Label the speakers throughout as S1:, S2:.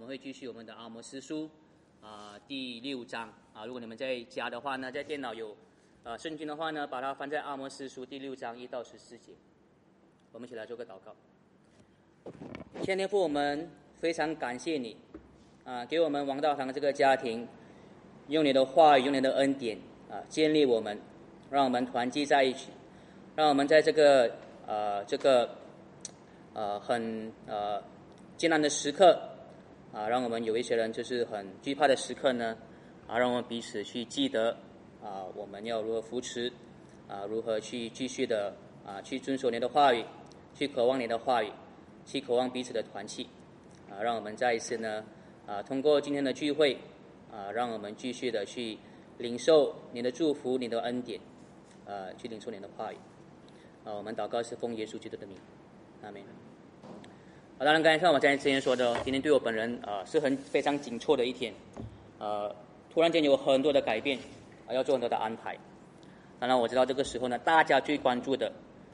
S1: 我们会继续我们的阿摩斯书啊第六章啊。如果你们在家的话呢，在电脑有啊圣经的话呢，把它翻在阿摩斯书第六章一到十四节。我们一起来做个祷告。天天父，我们非常感谢你啊，给我们王道堂这个家庭，用你的话语，用你的恩典啊，建立我们，让我们团结在一起，让我们在这个呃这个呃很呃艰难的时刻。啊，让我们有一些人就是很惧怕的时刻呢，啊，让我们彼此去记得，啊，我们要如何扶持，啊，如何去继续的啊，去遵守你的话语，去渴望你的话语，去渴望彼此的团契，啊，让我们再一次呢，啊，通过今天的聚会，啊，让我们继续的去领受你的祝福，你的恩典，啊，去领受你的话语，啊，我们祷告是奉耶稣基督的名，阿门。啊，当然，刚才像我在之前说的，今天对我本人啊是很非常紧凑的一天，呃，突然间有很多的改变，啊，要做很多的安排。当然，我知道这个时候呢，大家最关注的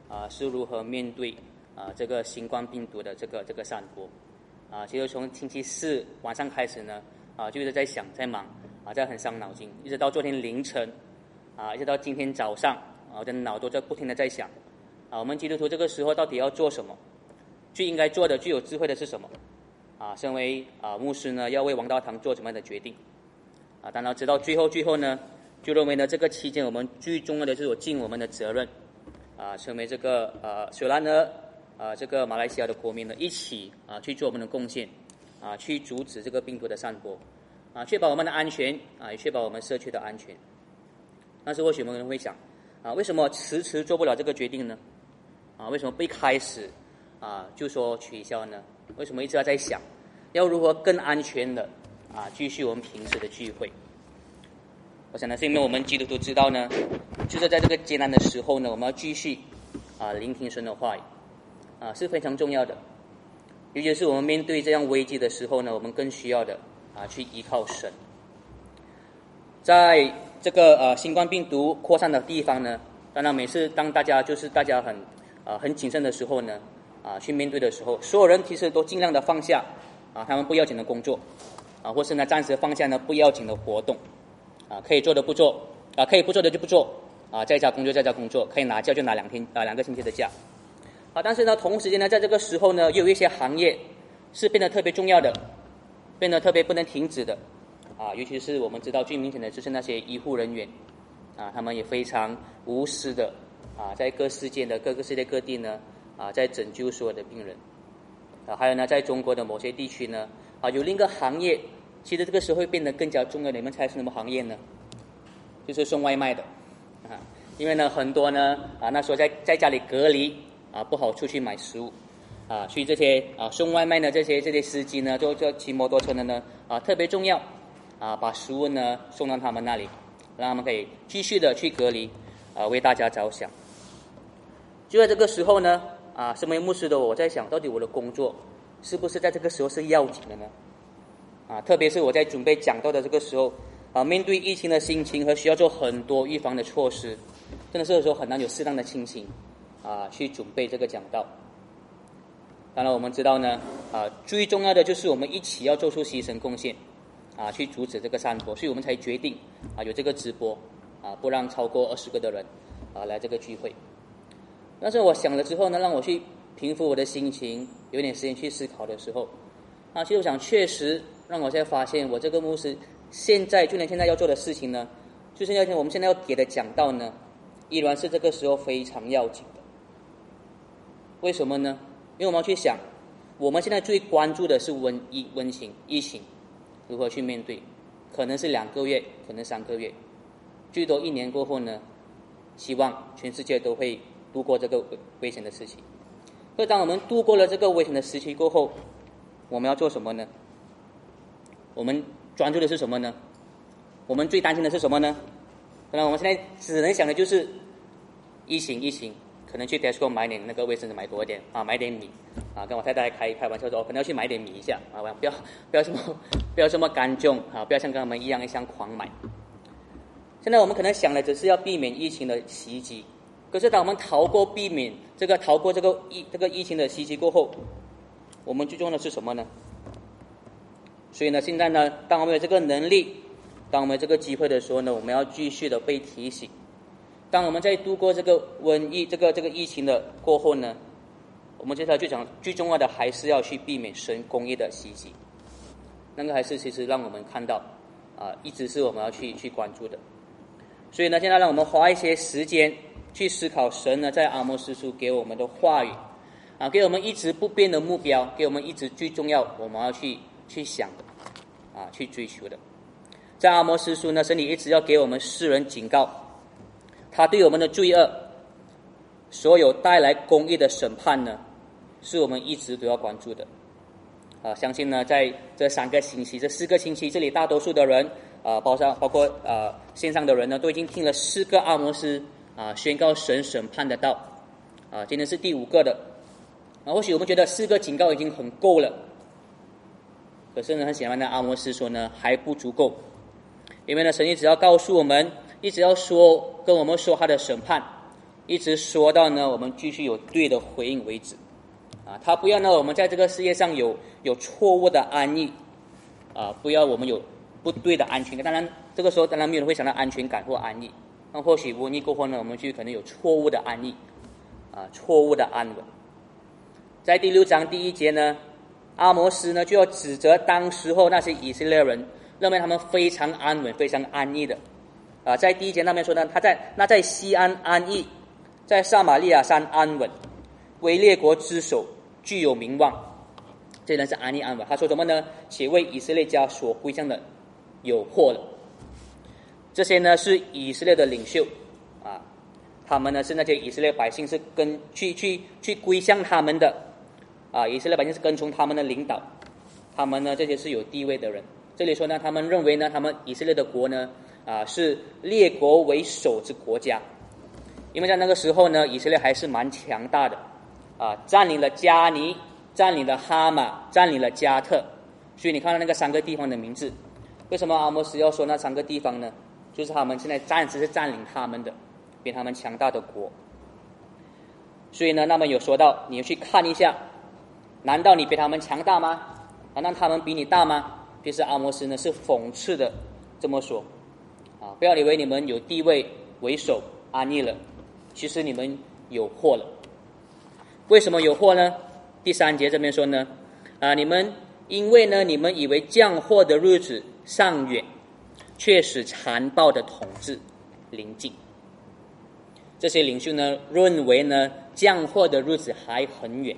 S1: 啊是如何面对啊这个新冠病毒的这个这个散播。啊，其实从星期四晚上开始呢，啊，就一直在想，在忙，啊，在很伤脑筋，一直到昨天凌晨，啊，一直到今天早上，啊，我的脑都在不停的在想，啊，我们基督徒这个时候到底要做什么？最应该做的、最有智慧的是什么？啊，身为啊牧师呢，要为王道堂做什么样的决定？啊，当然直到最后、最后呢，就认为呢，这个期间我们最重要的是我尽我们的责任，啊，成为这个呃雪兰呢啊这个马来西亚的国民呢，一起啊去做我们的贡献，啊，去阻止这个病毒的散播，啊，确保我们的安全，啊，也确保我们社区的安全。但是或许有人会想，啊，为什么迟迟做不了这个决定呢？啊，为什么一开始？啊，就说取消呢？为什么一直要在想，要如何更安全的啊继续我们平时的聚会？我想呢，是因为我们基督徒知道呢，就是在这个艰难的时候呢，我们要继续啊聆听神的话语啊是非常重要的。尤其是我们面对这样危机的时候呢，我们更需要的啊去依靠神。在这个呃新冠病毒扩散的地方呢，当然每次当大家就是大家很啊很谨慎的时候呢。啊，去面对的时候，所有人其实都尽量的放下，啊，他们不要紧的工作，啊，或是呢暂时放下呢不要紧的活动，啊，可以做的不做，啊，可以不做的就不做，啊，在家工作在家工作，可以拿假就拿两天啊两个星期的假，啊，但是呢同时间呢在这个时候呢，又有一些行业是变得特别重要的，变得特别不能停止的，啊，尤其是我们知道最明显的就是那些医护人员，啊，他们也非常无私的，啊，在各世界的各个世界各地呢。啊，在拯救所有的病人，啊，还有呢，在中国的某些地区呢，啊，有另一个行业，其实这个时候会变得更加重要。你们猜是什么行业呢？就是送外卖的，啊，因为呢，很多呢，啊，那时候在在家里隔离，啊，不好出去买食物，啊，所以这些啊送外卖的这些这些司机呢，就就骑摩托车的呢，啊，特别重要，啊，把食物呢送到他们那里，让他们可以继续的去隔离，啊，为大家着想。就在这个时候呢。啊，身为牧师的我，在想到底我的工作是不是在这个时候是要紧的呢？啊，特别是我在准备讲道的这个时候，啊，面对疫情的心情和需要做很多预防的措施，真的是有时候很难有适当的清醒，啊，去准备这个讲道。当然，我们知道呢，啊，最重要的就是我们一起要做出牺牲贡献，啊，去阻止这个散播，所以我们才决定啊有这个直播，啊，不让超过二十个的人啊来这个聚会。但是我想了之后呢，让我去平复我的心情，有点时间去思考的时候，啊，其实我想确实让我现在发现，我这个牧师现在就连现在要做的事情呢，就是要我们现在要给的讲道呢，依然是这个时候非常要紧的。为什么呢？因为我们要去想，我们现在最关注的是瘟疫、瘟情、疫情如何去面对，可能是两个月，可能三个月，最多一年过后呢，希望全世界都会。度过这个危危险的时期，所以当我们度过了这个危险的时期过后，我们要做什么呢？我们专注的是什么呢？我们最担心的是什么呢？可能我们现在只能想的就是疫情，疫情，可能去 Tesco 买点那个卫生纸买多一点啊，买点米啊，跟我太太开开玩笑说，可能要去买点米一下啊，不要不要这么 不要这么干重啊，不要像跟他们一样一样狂买。现在我们可能想的只是要避免疫情的袭击。可是，当我们逃过、避免这个逃过这个疫这个疫情的袭击过后，我们最重要的是什么呢？所以呢，现在呢，当我们有这个能力，当我们有这个机会的时候呢，我们要继续的被提醒。当我们在度过这个瘟疫、这个这个疫情的过后呢，我们接下来就讲最重要的，还是要去避免神工业的袭击。那个还是其实让我们看到，啊，一直是我们要去去关注的。所以呢，现在让我们花一些时间去思考神呢在阿摩斯书给我们的话语，啊，给我们一直不变的目标，给我们一直最重要我们要去去想，啊，去追求的。在阿摩斯书呢，神里一直要给我们世人警告，他对我们的罪恶，所有带来公义的审判呢，是我们一直都要关注的。啊，相信呢，在这三个星期、这四个星期，这里大多数的人，啊，包括包括呃线上的人呢，都已经听了四个阿摩斯啊宣告神审判的道，啊，今天是第五个的，啊，或许我们觉得四个警告已经很够了，可是呢，很显然呢，阿摩斯说呢还不足够，因为呢，神一直要告诉我们，一直要说跟我们说他的审判，一直说到呢我们继续有对的回应为止。啊，他不要呢，我们在这个世界上有有错误的安逸，啊，不要我们有不对的安全感。当然，这个时候当然没有人会想到安全感或安逸。那或许瘟疫过后呢，我们就可能有错误的安逸，啊，错误的安稳。在第六章第一节呢，阿摩斯呢就要指责当时候那些以色列人，认为他们非常安稳、非常安逸的。啊，在第一节那边说呢，他在那在西安安逸，在撒玛利亚山安稳，为列国之首。具有名望，这人是安利安稳。他说什么呢？且为以色列家所归向的有祸了。这些呢是以色列的领袖啊，他们呢是那些以色列百姓是跟去去去归向他们的啊，以色列百姓是跟从他们的领导，他们呢这些是有地位的人。这里说呢，他们认为呢，他们以色列的国呢啊是列国为首之国家，因为在那个时候呢，以色列还是蛮强大的。啊，占领了加尼，占领了哈马，占领了加特，所以你看到那个三个地方的名字，为什么阿摩斯要说那三个地方呢？就是他们现在暂时是占领他们的，比他们强大的国。所以呢，那么有说到，你去看一下，难道你比他们强大吗？难道他们比你大吗？其实阿摩斯呢是讽刺的这么说，啊，不要以为你们有地位为首安逸了，其实你们有祸了。为什么有祸呢？第三节这边说呢，啊，你们因为呢，你们以为降祸的日子尚远，却使残暴的统治临近。这些领袖呢，认为呢，降祸的日子还很远。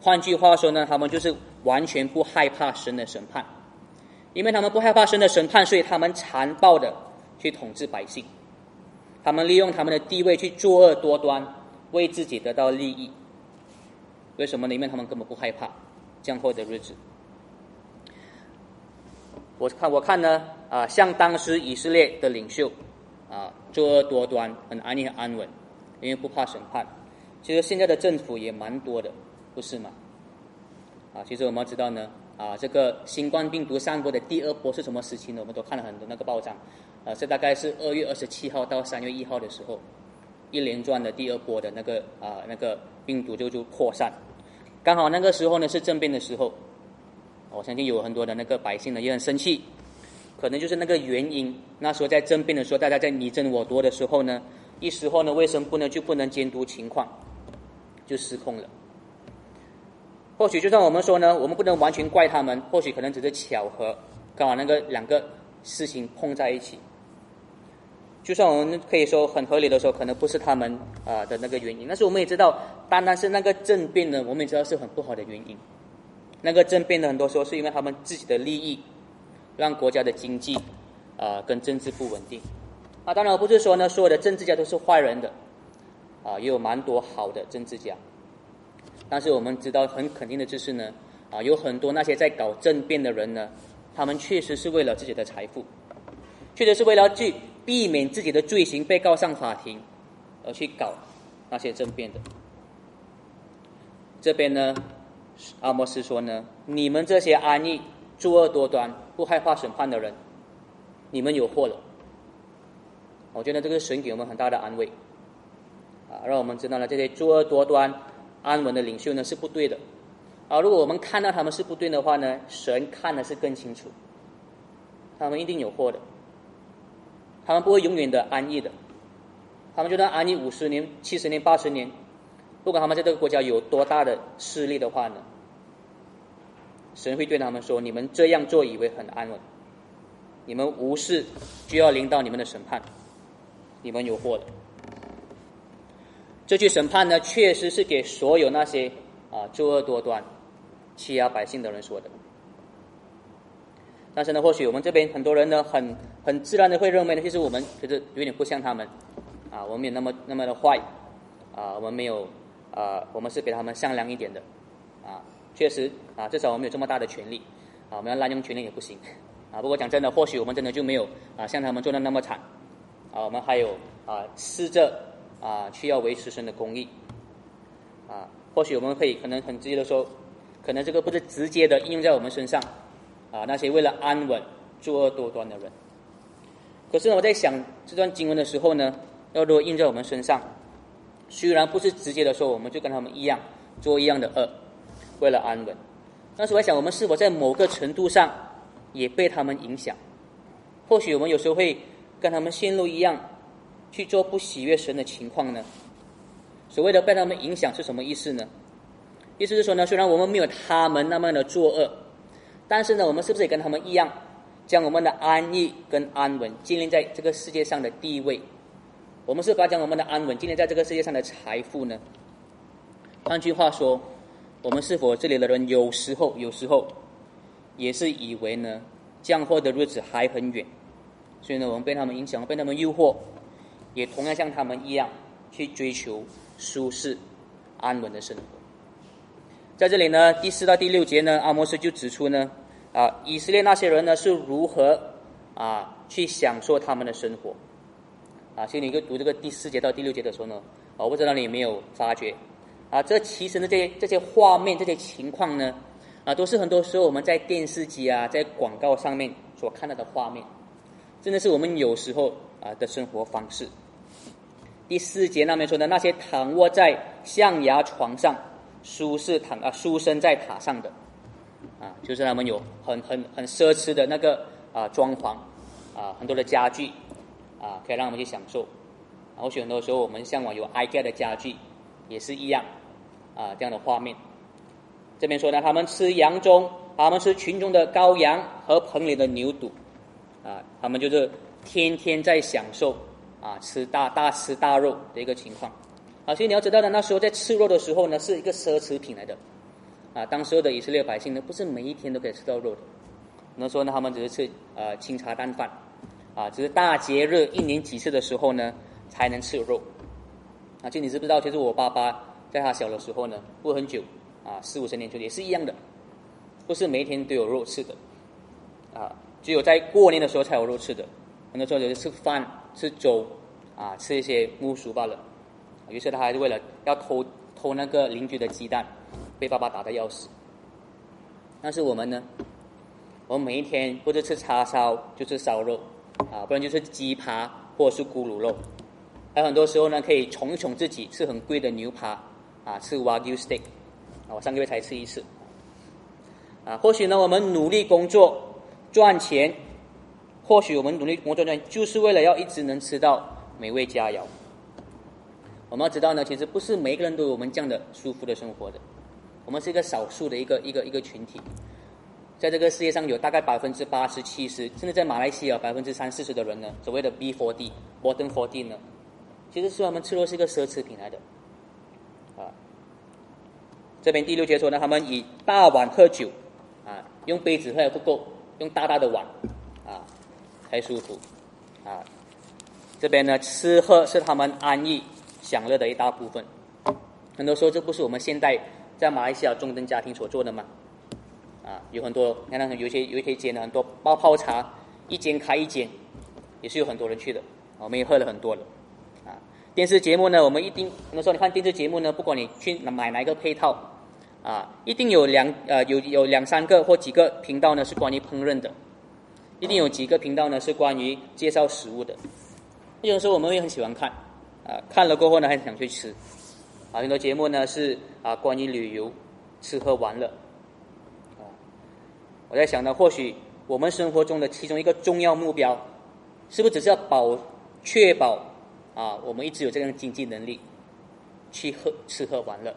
S1: 换句话说呢，他们就是完全不害怕神的审判，因为他们不害怕神的审判，所以他们残暴的去统治百姓，他们利用他们的地位去作恶多端，为自己得到利益。为什么呢？因为他们根本不害怕降祸的日子。我看，我看呢，啊，像当时以色列的领袖，啊，作恶多端，很安逸、很安稳，因为不怕审判。其实现在的政府也蛮多的，不是吗？啊，其实我们要知道呢，啊，这个新冠病毒散播的第二波是什么时期呢？我们都看了很多那个报章，啊，这大概是二月二十七号到三月一号的时候，一连串的第二波的那个啊，那个病毒就就扩散。刚好那个时候呢是政变的时候，我相信有很多的那个百姓呢也很生气，可能就是那个原因。那时候在政变的时候，大家在你争我夺的时候呢，一时候呢卫生部呢就不能监督情况，就失控了。或许就算我们说呢，我们不能完全怪他们，或许可能只是巧合，刚好那个两个事情碰在一起。就算我们可以说很合理的时候，可能不是他们啊的那个原因，但是我们也知道，单单是那个政变呢，我们也知道是很不好的原因。那个政变呢，很多时候是因为他们自己的利益，让国家的经济啊跟政治不稳定。啊，当然不是说呢，所有的政治家都是坏人的，啊，也有蛮多好的政治家。但是我们知道很肯定的就是呢，啊，有很多那些在搞政变的人呢，他们确实是为了自己的财富，确实是为了去。避免自己的罪行被告上法庭，而去搞那些政变的。这边呢，阿摩斯说呢，你们这些安逸、作恶多端、不害怕审判的人，你们有祸了。我觉得这个神给我们很大的安慰，啊，让我们知道了这些作恶多端、安稳的领袖呢是不对的，啊，如果我们看到他们是不对的话呢，神看的是更清楚，他们一定有祸的，他们不会永远的安逸的，他们就算安逸五十年、七十年、八十年，不管他们在这个国家有多大的势力的话呢，神会对他们说：“你们这样做以为很安稳，你们无视就要临到你们的审判，你们有祸的。”这句审判呢，确实是给所有那些啊作恶多端。欺压百姓的人说的，但是呢，或许我们这边很多人呢，很很自然的会认为呢，其实我们其实有点不像他们，啊，我们也那么那么的坏，啊，我们没有啊，我们是给他们善良一点的，啊，确实啊，至少我们有这么大的权利，啊，我们要滥用权利也不行，啊，不过讲真的，或许我们真的就没有啊，像他们做的那么惨，啊，我们还有啊，试着啊，去要维持神的公义，啊，或许我们可以可能很直接的说。可能这个不是直接的应用在我们身上，啊，那些为了安稳作恶多端的人。可是呢，我在想这段经文的时候呢，要如果印在我们身上，虽然不是直接的说我们就跟他们一样做一样的恶，为了安稳，但是我想我们是否在某个程度上也被他们影响？或许我们有时候会跟他们陷入一样去做不喜悦神的情况呢？所谓的被他们影响是什么意思呢？意思是说呢，虽然我们没有他们那么的作恶，但是呢，我们是不是也跟他们一样，将我们的安逸跟安稳建立在这个世界上的地位？我们是把将我们的安稳建立在这个世界上的财富呢？换句话说，我们是否这里的人有时候有时候也是以为呢，降祸的日子还很远，所以呢，我们被他们影响，被他们诱惑，也同样像他们一样去追求舒适安稳的生活。在这里呢，第四到第六节呢，阿摩斯就指出呢，啊，以色列那些人呢是如何啊去享受他们的生活，啊，所以你就读这个第四节到第六节的时候呢，我不知道你有没有发觉，啊，这其实呢，这些这些画面、这些情况呢，啊，都是很多时候我们在电视机啊、在广告上面所看到的画面，真的是我们有时候啊的生活方式。第四节那边说的那些躺卧在象牙床上。舒适躺啊，舒身在塔上的，啊，就是他们有很很很奢侈的那个啊装潢，啊，很多的家具，啊，可以让我们去享受。或许很多时候我们向往有 IKEA 的家具，也是一样，啊，这样的画面。这边说呢，他们吃羊中，他们吃群中的羔羊和棚里的牛犊，啊，他们就是天天在享受啊，吃大大吃大肉的一个情况。啊，所以你要知道呢，那时候在吃肉的时候呢，是一个奢侈品来的。啊，当时候的以色列百姓呢，不是每一天都可以吃到肉的。那时候呢，他们只是吃呃清茶淡饭，啊，只是大节日一年几次的时候呢，才能吃肉。啊，就你知不知道？其实我爸爸在他小的时候呢，过很久，啊，四五十年前也是一样的，不是每一天都有肉吃的。啊，只有在过年的时候才有肉吃的。很多时候就是吃饭、吃粥，啊，吃一些木薯罢了。于是他还是为了要偷偷那个邻居的鸡蛋，被爸爸打的要死。但是我们呢，我们每一天不是吃叉烧就是烧肉，啊，不然就是鸡扒或者是咕噜肉。还有很多时候呢，可以宠一宠自己，吃很贵的牛扒，啊，吃 Wagyu steak，啊，我上个月才吃一次。啊，或许呢，我们努力工作赚钱，或许我们努力工作赚钱，就是为了要一直能吃到美味佳肴。我们要知道呢，其实不是每一个人都有我们这样的舒服的生活的，我们是一个少数的一个一个一个群体，在这个世界上有大概百分之八十七十，甚至在马来西亚百分之三四十的人呢，所谓的 B f o r D bottom f o r D 呢，其实是他们吃肉是一个奢侈品来的，这边第六节说呢，他们以大碗喝酒，啊，用杯子喝不够，用大大的碗，啊，才舒服，啊，这边呢吃喝是他们安逸。享乐的一大部分，很多时候这不是我们现代在马来西亚中等家庭所做的吗？啊，有很多，你看到有些有一些间呢很多包泡茶，一间开一间，也是有很多人去的，我们也喝了很多了。啊，电视节目呢，我们一定很多时候你看电视节目呢，不管你去买哪一个配套，啊，一定有两呃有有两三个或几个频道呢是关于烹饪的，一定有几个频道呢是关于介绍食物的，有时候我们也很喜欢看。啊，看了过后呢，还想去吃。啊，很多节目呢是啊，关于旅游、吃喝玩乐。啊，我在想呢，或许我们生活中的其中一个重要目标，是不是只是要保确保啊，我们一直有这样的经济能力去喝吃喝玩乐？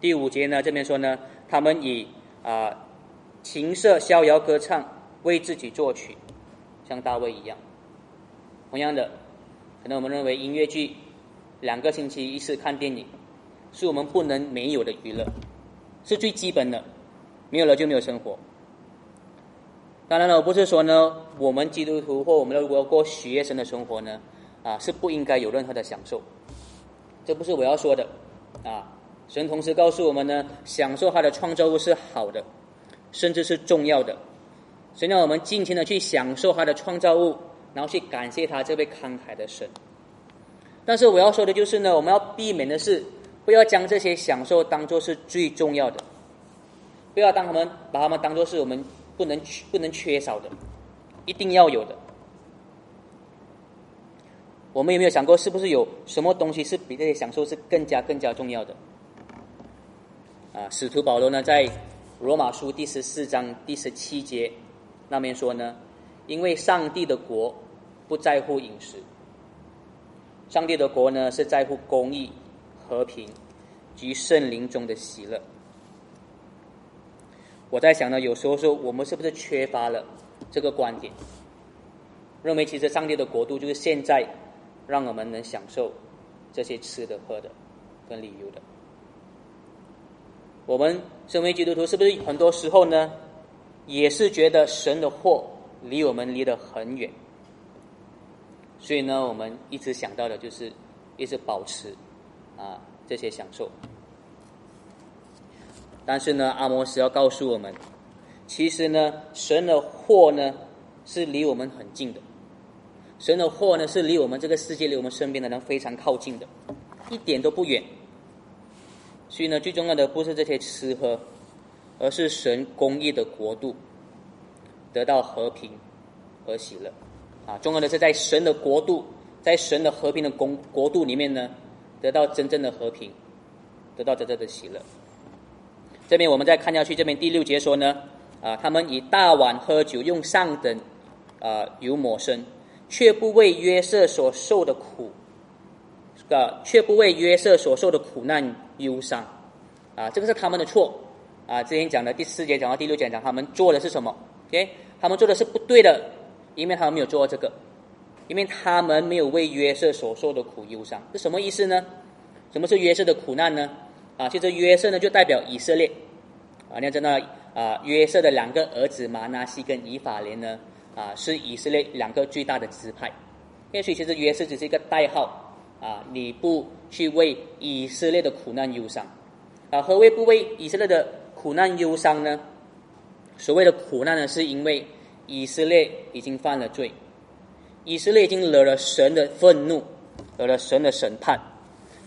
S1: 第五节呢，这边说呢，他们以啊琴瑟逍遥歌唱，为自己作曲，像大卫一样。同样的，可能我们认为音乐剧两个星期一次看电影，是我们不能没有的娱乐，是最基本的，没有了就没有生活。当然了，我不是说呢，我们基督徒或我们如果过学生的生活呢，啊是不应该有任何的享受，这不是我要说的，啊。神同时告诉我们呢，享受他的创造物是好的，甚至是重要的。神让我们尽情的去享受他的创造物，然后去感谢他这位慷慨的神。但是我要说的就是呢，我们要避免的是，不要将这些享受当做是最重要的，不要当他们把他们当做是我们不能不能缺少的，一定要有的。我们有没有想过，是不是有什么东西是比这些享受是更加更加重要的？啊，使徒保罗呢，在罗马书第十四章第十七节那边说呢，因为上帝的国不在乎饮食，上帝的国呢是在乎公义、和平及圣灵中的喜乐。我在想呢，有时候说我们是不是缺乏了这个观点，认为其实上帝的国度就是现在让我们能享受这些吃的、喝的跟旅游的。我们身为基督徒，是不是很多时候呢，也是觉得神的祸离我们离得很远？所以呢，我们一直想到的就是一直保持啊这些享受。但是呢，阿摩斯要告诉我们，其实呢，神的祸呢是离我们很近的，神的祸呢是离我们这个世界、离我们身边的人非常靠近的，一点都不远。所以呢，最重要的不是这些吃喝，而是神公义的国度得到和平和喜乐。啊，重要的是在神的国度，在神的和平的公国度里面呢，得到真正的和平，得到真正的喜乐。这边我们再看下去，这边第六节说呢，啊，他们以大碗喝酒，用上等啊油抹身，却不为约瑟所受的苦，个却不为约瑟所受的苦难。忧伤，啊，这个是他们的错，啊，之前讲的第四节讲到第六节讲他们做的是什么？OK，他们做的是不对的，因为他们没有做这个，因为他们没有为约瑟所受的苦忧伤，是什么意思呢？什么是约瑟的苦难呢？啊，其实约瑟呢就代表以色列，啊，你要知道啊，约瑟的两个儿子马纳西跟以法莲呢，啊，是以色列两个最大的支派，因为所以其实约瑟只是一个代号。啊，你不去为以色列的苦难忧伤，啊，何谓不为以色列的苦难忧伤呢？所谓的苦难呢，是因为以色列已经犯了罪，以色列已经惹了神的愤怒，惹了神的审判，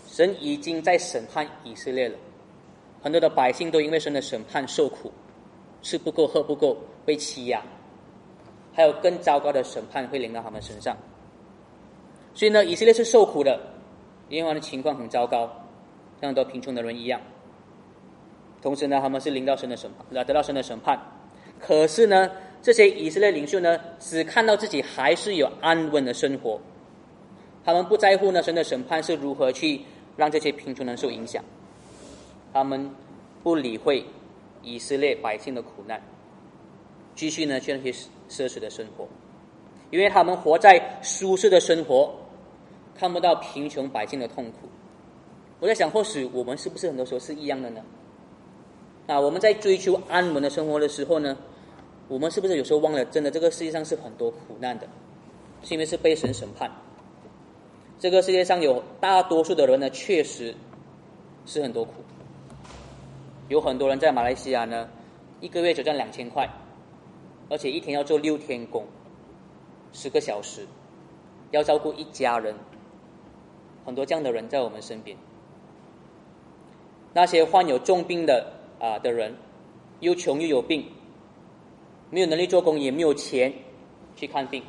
S1: 神已经在审判以色列了，很多的百姓都因为神的审判受苦，吃不够喝不够，被欺压，还有更糟糕的审判会临到他们身上。所以呢，以色列是受苦的，因为他的情况很糟糕，像很多贫穷的人一样。同时呢，他们是领到神的审判，得到神的审判。可是呢，这些以色列领袖呢，只看到自己还是有安稳的生活，他们不在乎呢神的审判是如何去让这些贫穷人受影响，他们不理会以色列百姓的苦难，继续呢去那些奢侈的生活，因为他们活在舒适的生活。看不到贫穷百姓的痛苦，我在想，或许我们是不是很多时候是一样的呢？啊，我们在追求安稳的生活的时候呢，我们是不是有时候忘了，真的这个世界上是很多苦难的，是因为是被神审判。这个世界上有大多数的人呢，确实是很多苦，有很多人在马来西亚呢，一个月只赚两千块，而且一天要做六天工，十个小时，要照顾一家人。很多这样的人在我们身边，那些患有重病的啊的人，又穷又有病，没有能力做工，也没有钱去看病。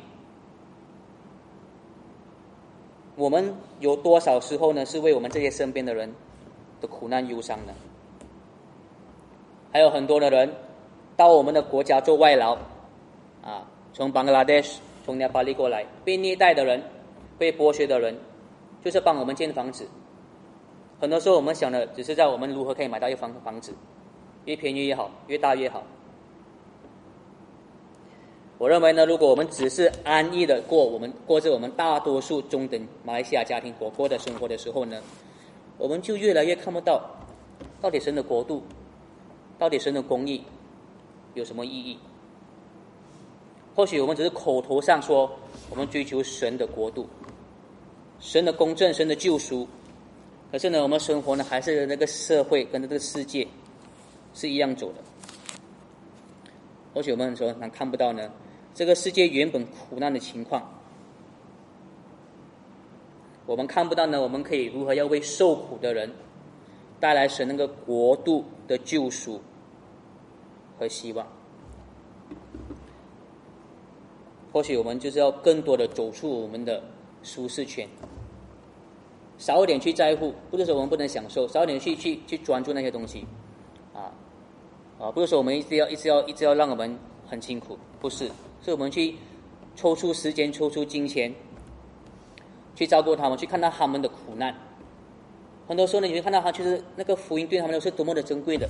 S1: 我们有多少时候呢？是为我们这些身边的人的苦难忧伤呢？还有很多的人到我们的国家做外劳，啊，从 Bangladesh、从尼巴利过来，被虐待的人、被剥削的人，就是帮我们建房子。很多时候我们想的只是在我们如何可以买到一房房子，越便宜越好，越大越好。我认为呢，如果我们只是安逸的过我们过着我们大多数中等马来西亚家庭过过的生活的时候呢，我们就越来越看不到到底神的国度，到底神的公义有什么意义。或许我们只是口头上说我们追求神的国度、神的公正、神的救赎，可是呢，我们生活呢还是那个社会跟着这个世界是一样走的。或许我们说能看不到呢。这个世界原本苦难的情况，我们看不到呢。我们可以如何要为受苦的人带来神那个国度的救赎和希望？或许我们就是要更多的走出我们的舒适圈，少一点去在乎，不是说我们不能享受，少一点去去去专注那些东西，啊啊，不是说我们一直要一直要一直要让我们很辛苦，不是。是我们去抽出时间、抽出金钱，去照顾他们，去看到他们的苦难。很多时候呢，你会看到他，其实那个福音对他们都是多么的珍贵的。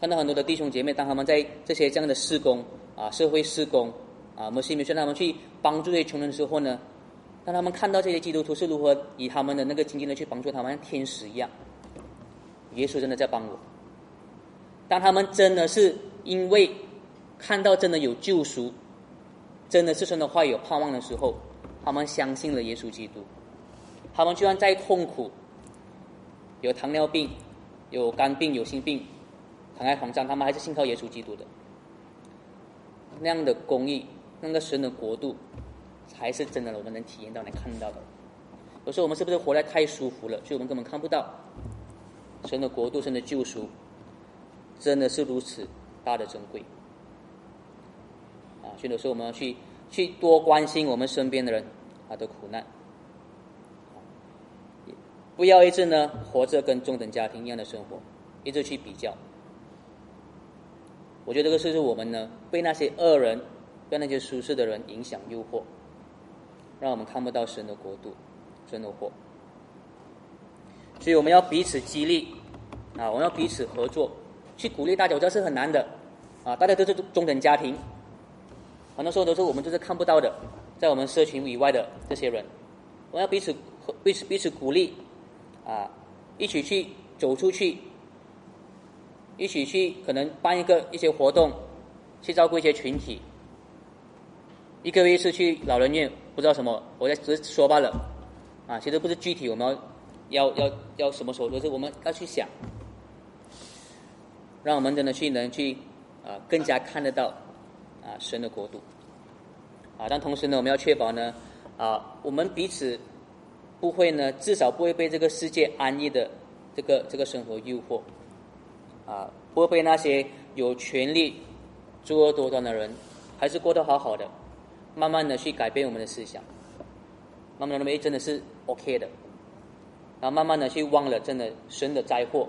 S1: 看到很多的弟兄姐妹，当他们在这些这样的施工啊、社会施工啊，我们心里劝他们去帮助这些穷人的时候呢，当他们看到这些基督徒是如何以他们的那个经济呢去帮助他们，像天使一样，耶稣真的在帮我。当他们真的是因为。看到真的有救赎，真的是神的话有盼望的时候，他们相信了耶稣基督。他们就算再痛苦，有糖尿病、有肝病、有心病，躺在床上，他们还是信靠耶稣基督的。那样的公义，那个神的国度，才是真的，我们能体验到、能看到的。有时候我们是不是活得太舒服了？所以我们根本看不到神的国度、神的救赎，真的是如此大的珍贵啊。所以有时候我们要去去多关心我们身边的人他的苦难，不要一直呢活着跟中等家庭一样的生活，一直去比较。我觉得这个是是我们呢被那些恶人、被那些舒适的人影响诱惑，让我们看不到神的国度、神的祸。所以我们要彼此激励啊，我们要彼此合作，去鼓励大家。我知道是很难的啊，大家都是中等家庭。很多时候都是我们就是看不到的，在我们社群以外的这些人，我们要彼此彼此彼此鼓励，啊，一起去走出去，一起去可能办一个一些活动，去照顾一些群体。一个月一次去老人院，不知道什么，我在只是说罢了，啊，其实不是具体我们要要要要什么时候，都是我们要去想，让我们真的去能去啊更加看得到。啊，神的国度，啊，但同时呢，我们要确保呢，啊，我们彼此不会呢，至少不会被这个世界安逸的这个这个生活诱惑，啊，不会被那些有权利作恶多端的人，还是过得好好的，慢慢的去改变我们的思想，慢慢的认为真的是 OK 的，然后慢慢的去忘了，真的神的灾祸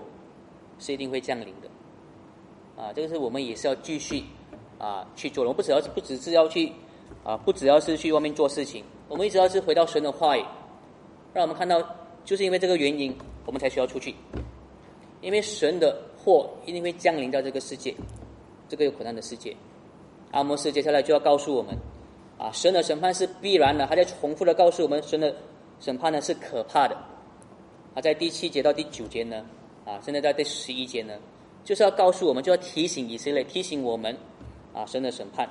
S1: 是一定会降临的，啊，这个是我们也是要继续。啊，去做，我们不只要是不只是要去，啊，不只要是去外面做事情，我们一直要是回到神的话语，让我们看到，就是因为这个原因，我们才需要出去，因为神的祸一定会降临到这个世界，这个有苦难的世界。阿摩斯接下来就要告诉我们，啊，神的审判是必然的，还在重复的告诉我们，神的审判呢是可怕的。啊，在第七节到第九节呢，啊，现在在第十一节呢，就是要告诉我们，就要提醒以色列，提醒我们。啊，神的审判，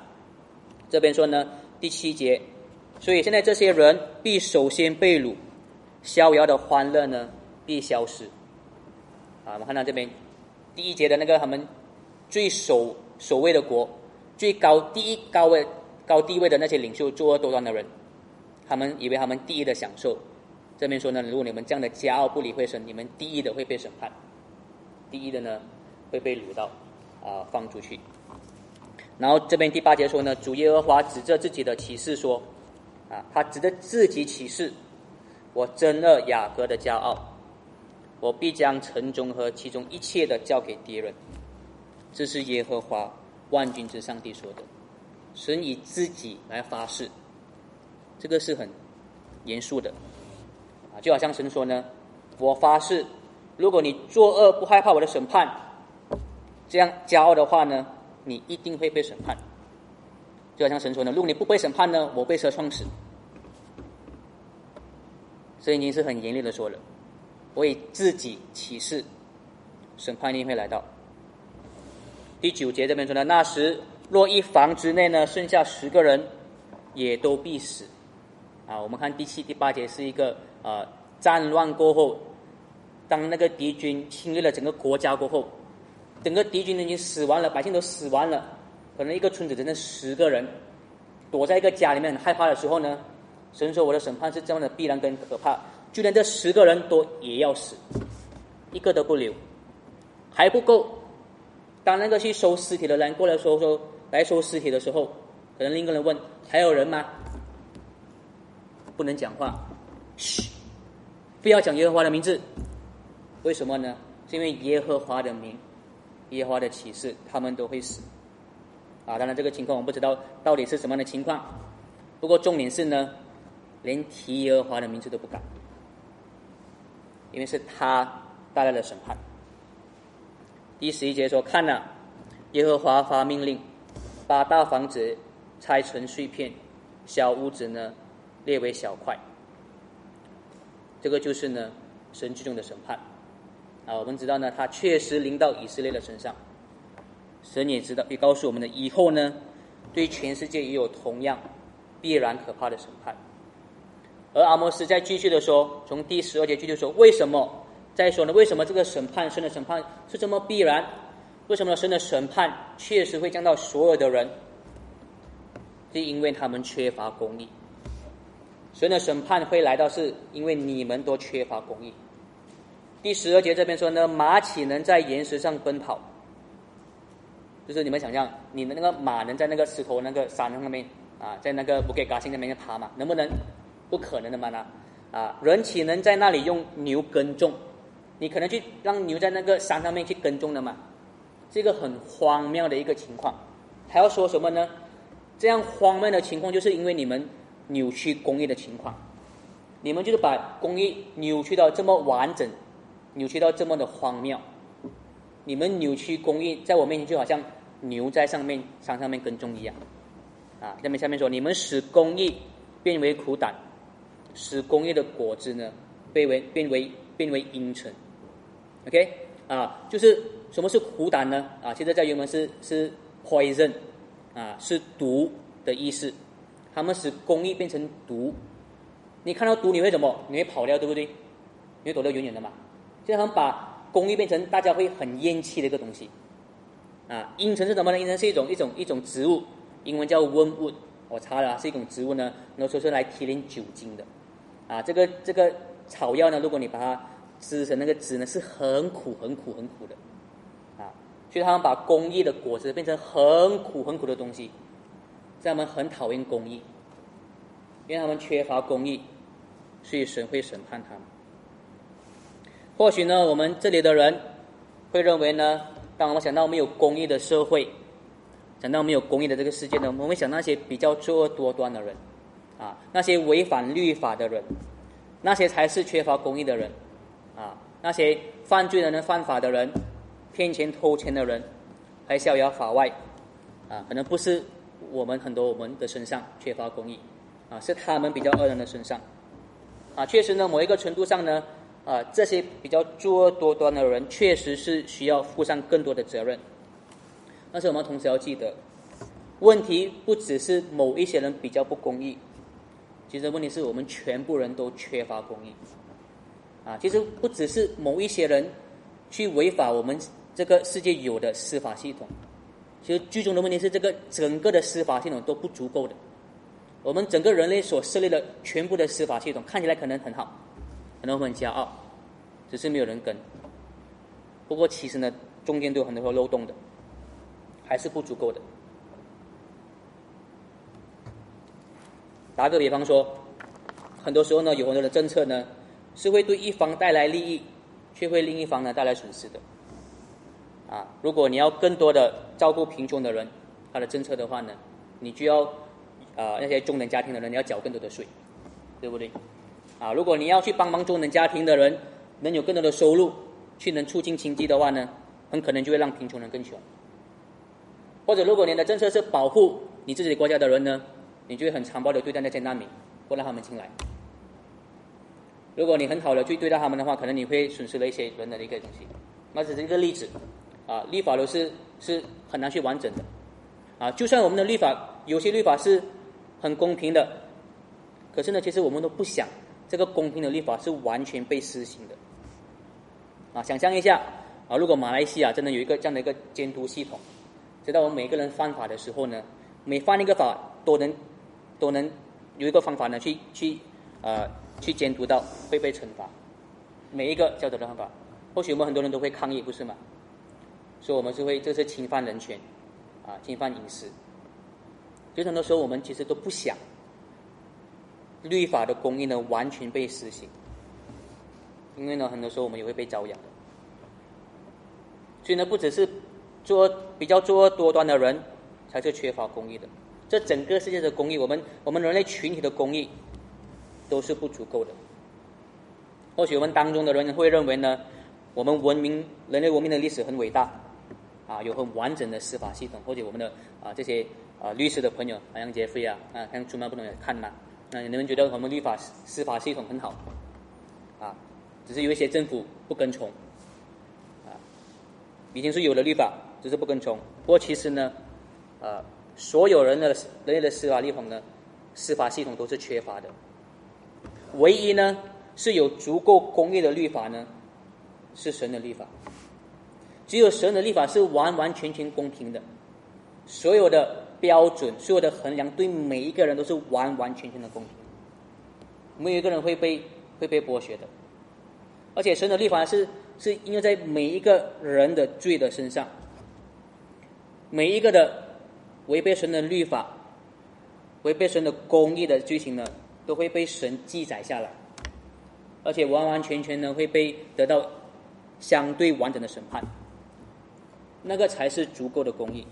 S1: 这边说呢，第七节，所以现在这些人必首先被掳，逍遥的欢乐呢必消失。啊，我们看到这边第一节的那个他们最首首位的国，最高第一高位高地位的那些领袖作恶多端的人，他们以为他们第一的享受。这边说呢，如果你们这样的骄傲不理会神，你们第一的会被审判，第一的呢会被掳到啊放出去。然后这边第八节说呢，主耶和华指着自己的启示说，啊，他指着自己启示，我真恶雅各的骄傲，我必将城中和其中一切的交给敌人。这是耶和华万军之上帝说的。神以自己来发誓，这个是很严肃的啊！就好像神说呢：“我发誓，如果你作恶不害怕我的审判，这样骄傲的话呢，你一定会被审判。”就好像神说呢：“如果你不被审判呢，我被车撞死。”这已经是很严厉的说了。我以自己起誓，审判一定会来到。第九节这边说呢：“那时。”若一房之内呢，剩下十个人，也都必死。啊，我们看第七、第八节是一个呃战乱过后，当那个敌军侵略了整个国家过后，整个敌军已经死完了，百姓都死完了，可能一个村子只剩十个人，躲在一个家里面很害怕的时候呢，神说我的审判是这样的必然跟可怕，就连这十个人都也要死，一个都不留，还不够。当那个去收尸体的人过来说说。来收尸体的时候，可能另一个人问：“还有人吗？”不能讲话，嘘，不要讲耶和华的名字。为什么呢？是因为耶和华的名、耶和华的启示，他们都会死。啊，当然这个情况我不知道到底是什么样的情况。不过重点是呢，连提耶和华的名字都不敢，因为是他带来了审判。第十一节说：“看了，耶和华发命令。”把大房子拆成碎片，小屋子呢列为小块。这个就是呢神之中的审判啊！我们知道呢，他确实临到以色列的身上。神也知道，也告诉我们呢，以后呢对全世界也有同样必然可怕的审判。而阿摩斯在继续的说，从第十二节继续说，为什么再说呢？为什么这个审判神的审判是这么必然？为什么呢神的审判确实会降到所有的人？是因为他们缺乏公义。神的审判会来到，是因为你们都缺乏公义。第十二节这边说呢，马岂能在岩石上奔跑？就是你们想象，你的那个马能在那个石头那个山上面啊，在那个不给嘎星那边爬嘛？能不能？不可能的嘛？那啊，人岂能在那里用牛耕种？你可能去让牛在那个山上面去耕种的嘛？这个很荒谬的一个情况，还要说什么呢？这样荒谬的情况，就是因为你们扭曲公益的情况，你们就是把公益扭曲到这么完整，扭曲到这么的荒谬。你们扭曲公益，在我面前就好像牛在上面山上面耕种一样。啊，下面下面说，你们使公益变为苦胆，使公益的果子呢变为变为变为阴沉。OK，啊，就是。什么是苦胆呢？啊，其实在原文是是 poison，啊，是毒的意思。他们使工艺变成毒。你看到毒你会怎么？你会跑掉，对不对？你会躲得远远的嘛？就他们把工艺变成大家会很厌弃的一个东西。啊，阴沉是什么呢？阴沉是一种一种一种植物，英文叫 wormwood。我查了，是一种植物呢，然后说是来提炼酒精的。啊，这个这个草药呢，如果你把它吃成那个汁呢，是很苦很苦很苦的。啊所以他们把公益的果子变成很苦很苦的东西，他们很讨厌公益，因为他们缺乏公益，所以神会审判他们。或许呢，我们这里的人会认为呢，当我们想到没有公益的社会，想到没有公益的这个世界呢，我们会想那些比较作恶多端的人，啊，那些违反律法的人，那些才是缺乏公益的人，那些犯罪的人、犯法的人。骗钱偷钱的人还逍遥法外，啊，可能不是我们很多我们的身上缺乏公义，啊，是他们比较恶人的身上，啊，确实呢，某一个程度上呢，啊，这些比较作恶多端的人确实是需要负上更多的责任，但是我们同时要记得，问题不只是某一些人比较不公义，其实问题是我们全部人都缺乏公义，啊，其实不只是某一些人去违法我们。这个世界有的司法系统，其实最终的问题是，这个整个的司法系统都不足够的。我们整个人类所设立的全部的司法系统，看起来可能很好，可能很骄傲，只是没有人跟。不过其实呢，中间都有很多漏洞的，还是不足够的。打个比方说，很多时候呢，有很多的政策呢，是会对一方带来利益，却会另一方呢带来损失的。啊，如果你要更多的照顾贫穷的人，他的政策的话呢，你就要啊那些中等家庭的人你要缴更多的税，对不对？啊，如果你要去帮忙中等家庭的人能有更多的收入，去能促进经济的话呢，很可能就会让贫穷人更穷。或者如果你的政策是保护你自己国家的人呢，你就会很残暴的对待那些难民，不让他们进来。如果你很好的去对待他们的话，可能你会损失了一些人的一个东西。那只是一个例子，啊，立法都是是很难去完整的，啊，就算我们的立法有些立法是很公平的，可是呢，其实我们都不想这个公平的立法是完全被施行的，啊，想象一下，啊，如果马来西亚真的有一个这样的一个监督系统，知道我们每个人犯法的时候呢，每犯一个法都能都能有一个方法呢去去呃去监督到会被惩罚，每一个交的方法。或许我们很多人都会抗议，不是吗？所以我们是会，这是侵犯人权，啊，侵犯隐私。就很多时候，我们其实都不想律法的公义呢完全被实行，因为呢，很多时候我们也会被遭殃的。所以呢，不只是做比较作恶多端的人才是缺乏公义的，这整个世界的公义，我们我们人类群体的公义都是不足够的。或许我们当中的人会认为呢？我们文明人类文明的历史很伟大，啊，有很完整的司法系统，或者我们的啊这些啊律师的朋友，好像杰飞啊，啊，像出门不能看嘛，那你们觉得我们律法司法系统很好，啊，只是有一些政府不跟从，啊，已经是有了律法，只是不跟从。不过其实呢，呃，所有人的人类的司法系统呢，司法系统都是缺乏的，唯一呢是有足够公义的律法呢。是神的律法，只有神的律法是完完全全公平的，所有的标准、所有的衡量，对每一个人都是完完全全的公平，没有一个人会被会被剥削的。而且神的律法是是应用在每一个人的罪的身上，每一个的违背神的律法、违背神的公义的罪行呢，都会被神记载下来，而且完完全全呢会被得到。相对完整的审判，那个才是足够的公义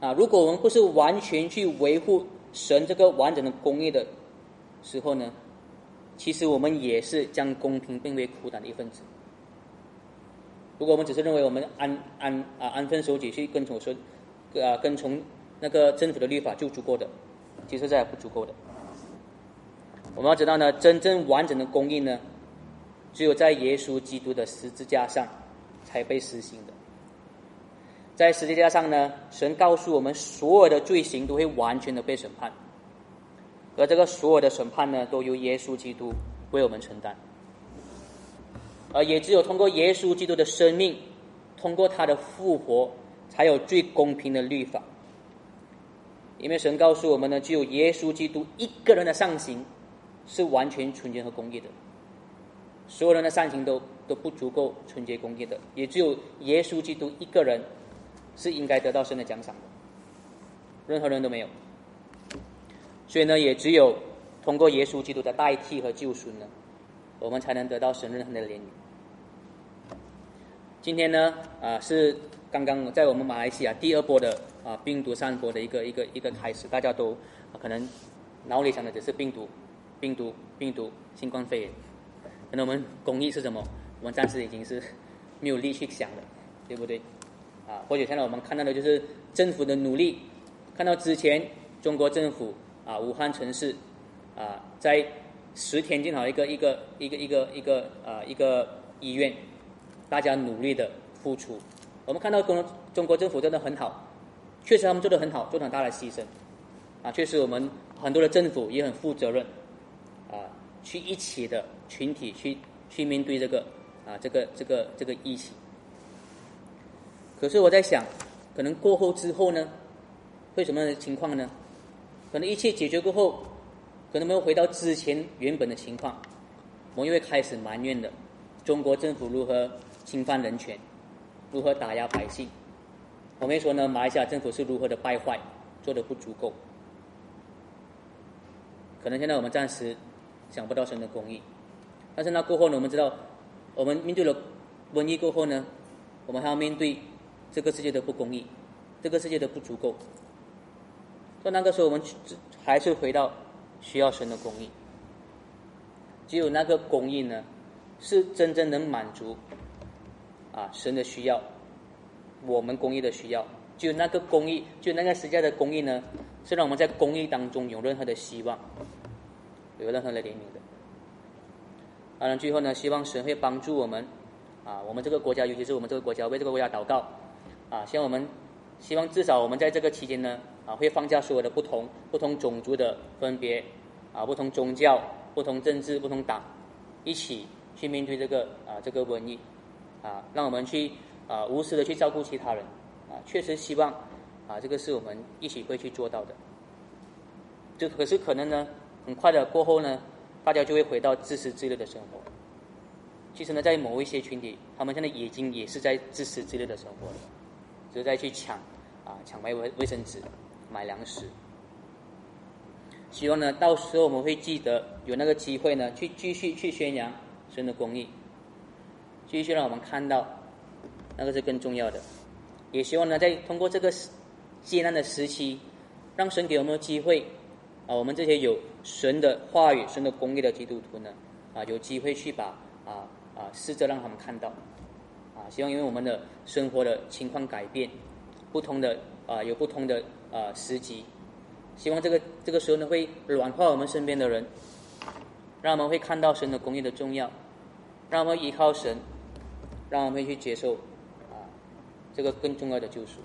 S1: 啊！如果我们不是完全去维护神这个完整的公义的时候呢，其实我们也是将公平变为苦胆的一份子。如果我们只是认为我们安安啊安分守己去跟从神啊跟从那个政府的律法就足够的，其实这还不足够的。我们要知道呢，真正完整的公义呢。只有在耶稣基督的十字架上才被实行的。在十字架上呢，神告诉我们，所有的罪行都会完全的被审判，而这个所有的审判呢，都由耶稣基督为我们承担。而也只有通过耶稣基督的生命，通过他的复活，才有最公平的律法。因为神告诉我们呢，只有耶稣基督一个人的上行是完全纯洁和公义的。所有人的善行都都不足够纯洁公义的，也只有耶稣基督一个人是应该得到神的奖赏的，任何人都没有。所以呢，也只有通过耶稣基督的代替和救赎呢，我们才能得到神任何的怜悯。今天呢，啊，是刚刚在我们马来西亚第二波的啊病毒散播的一个一个一个开始，大家都可能脑里想的只是病毒、病毒、病毒、新冠肺炎。那我们公益是什么？我们暂时已经是没有力去想了，对不对？啊，或者现在我们看到的就是政府的努力，看到之前中国政府啊，武汉城市啊，在十天建好一个一个一个一个一个啊一个医院，大家努力的付出，我们看到中中国政府真的很好，确实他们做的很好，做很大的牺牲，啊，确实我们很多的政府也很负责任，啊，去一起的。群体去去面对这个啊，这个这个这个疫情。可是我在想，可能过后之后呢，会什么情况呢？可能一切解决过后，可能没有回到之前原本的情况，我们又会开始埋怨的：中国政府如何侵犯人权，如何打压百姓？我们说呢，马来西亚政府是如何的败坏，做的不足够。可能现在我们暂时想不到神的公义。但是那过后呢？我们知道，我们面对了瘟疫过后呢，我们还要面对这个世界的不公义，这个世界的不足够。到那个时候，我们还是回到需要神的公义。只有那个公义呢，是真正能满足啊神的需要，我们公义的需要。就那个公义，就那个时代的公义呢，是让我们在公义当中有任何的希望，有任何的怜悯的。当然，最后呢，希望神会帮助我们，啊，我们这个国家，尤其是我们这个国家，为这个国家祷告，啊，希望我们，希望至少我们在这个期间呢，啊，会放下所有的不同、不同种族的分别，啊，不同宗教、不同政治、不同党，一起去面对这个啊这个瘟疫，啊，让我们去啊无私的去照顾其他人。啊，确实希望，啊，这个是我们一起会去做到的。就可是可能呢，很快的过后呢，大家就会回到自私自利的生活。其实呢，在某一些群体，他们现在已经也是在自私自利的生活了，只是在去抢，啊，抢买卫卫生纸，买粮食。希望呢，到时候我们会记得有那个机会呢，去继续去宣扬神的公义，继续让我们看到，那个是更重要的。也希望呢，在通过这个艰难的时期，让神给我们机会啊，我们这些有神的话语、神的公义的基督徒呢，啊，有机会去把啊啊试着让他们看到啊，希望因为我们的生活的情况改变，不同的啊有不同的啊时机，希望这个这个时候呢会软化我们身边的人，让我们会看到神的公义的重要，让我们依靠神，让我们去接受啊。这个更重要的救赎，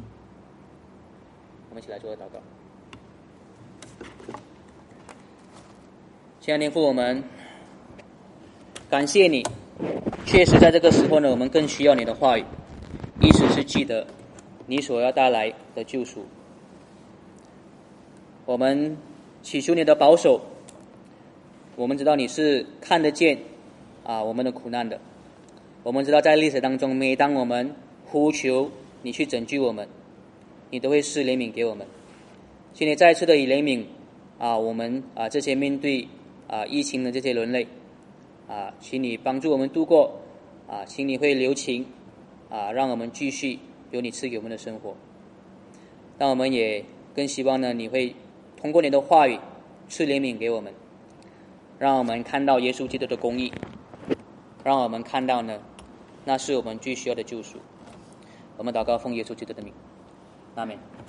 S1: 我们一起来做个祷告。亲爱的父，我们感谢你。确实，在这个时候呢，我们更需要你的话语，意思是记得你所要带来的救赎。我们祈求你的保守。我们知道你是看得见啊我们的苦难的。我们知道在历史当中，每当我们呼求。你去拯救我们，你都会施怜悯给我们。请你再次的以怜悯啊，我们啊这些面对啊疫情的这些人类啊，请你帮助我们度过啊，请你会留情啊，让我们继续有你赐给我们的生活。但我们也更希望呢，你会通过你的话语赐怜悯给我们，让我们看到耶稣基督的公义，让我们看到呢，那是我们最需要的救赎。我们祷告，奉耶稣基督的名，阿门。